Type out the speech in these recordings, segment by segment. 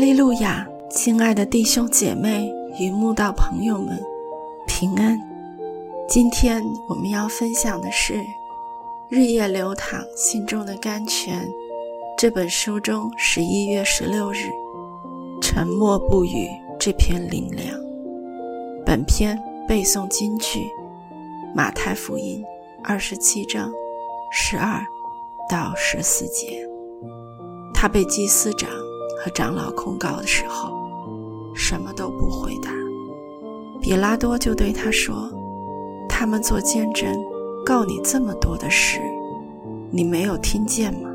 利路亚亲爱的弟兄姐妹与慕道朋友们，平安！今天我们要分享的是《日夜流淌心中的甘泉》这本书中十一月十六日“沉默不语”这篇灵粮。本篇背诵金句：马太福音二十七章十二到十四节。他被祭司长和长老控告的时候。什么都不回答，比拉多就对他说：“他们做见证，告你这么多的事，你没有听见吗？”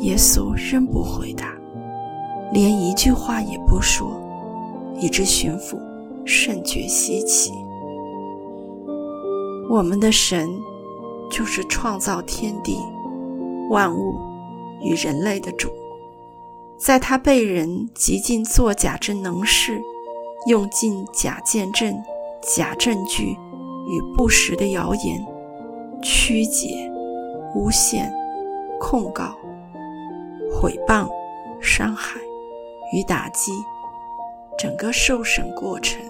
耶稣仍不回答，连一句话也不说，以致巡抚甚觉稀奇。我们的神就是创造天地万物与人类的主。在他被人极尽作假之能事，用尽假见证、假证据与不实的谣言，曲解、诬陷、控告、毁谤、伤害与打击，整个受审过程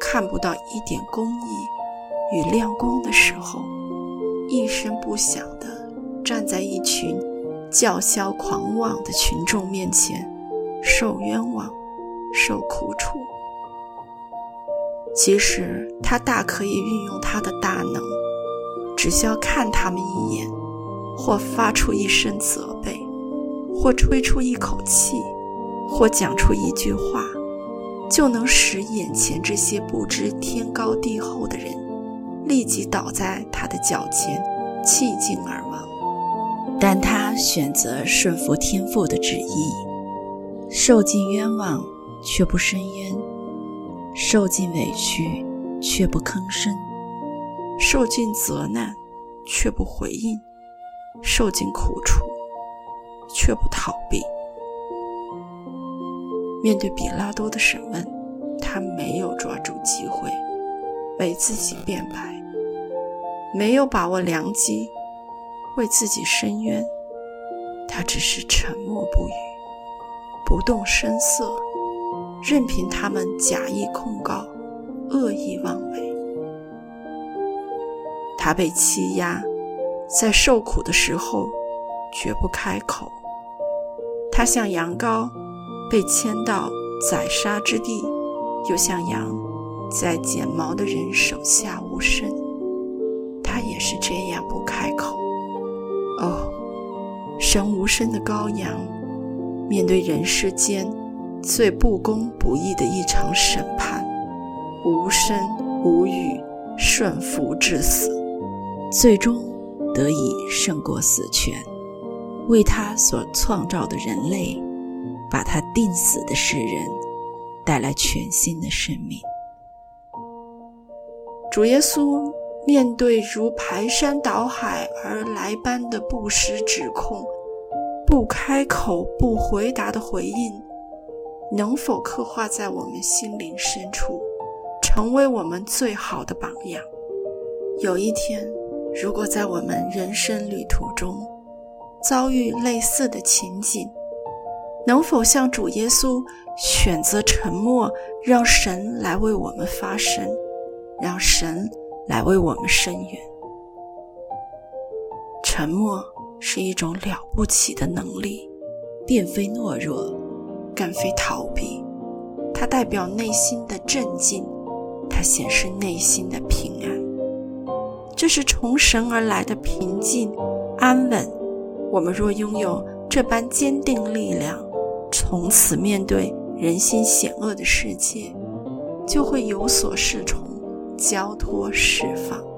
看不到一点公义与亮光的时候，一声不响地站在一群。叫嚣狂妄的群众面前，受冤枉，受苦楚。其实他大可以运用他的大能，只需要看他们一眼，或发出一声责备，或吹出一口气，或讲出一句话，就能使眼前这些不知天高地厚的人立即倒在他的脚前，气尽而亡。但他他选择顺服天父的旨意，受尽冤枉却不伸冤，受尽委屈却不吭声，受尽责难却不回应，受尽苦楚却不逃避。面对比拉多的审问，他没有抓住机会为自己辩白，没有把握良机。为自己伸冤，他只是沉默不语，不动声色，任凭他们假意控告、恶意妄为。他被欺压，在受苦的时候绝不开口。他像羊羔被牵到宰杀之地，又像羊在剪毛的人手下无声。他也是这样不开口。哦，神无声的羔羊，面对人世间最不公不义的一场审判，无声无语，顺服至死，最终得以胜过死权，为他所创造的人类，把他定死的世人带来全新的生命。主耶稣。面对如排山倒海而来般的不实指控，不开口、不回答的回应，能否刻画在我们心灵深处，成为我们最好的榜样？有一天，如果在我们人生旅途中遭遇类似的情景，能否像主耶稣选择沉默，让神来为我们发声，让神？来为我们伸冤。沉默是一种了不起的能力，并非懦弱，更非逃避。它代表内心的镇静，它显示内心的平安。这是从神而来的平静、安稳。我们若拥有这般坚定力量，从此面对人心险恶的世界，就会有所适从。交托释放。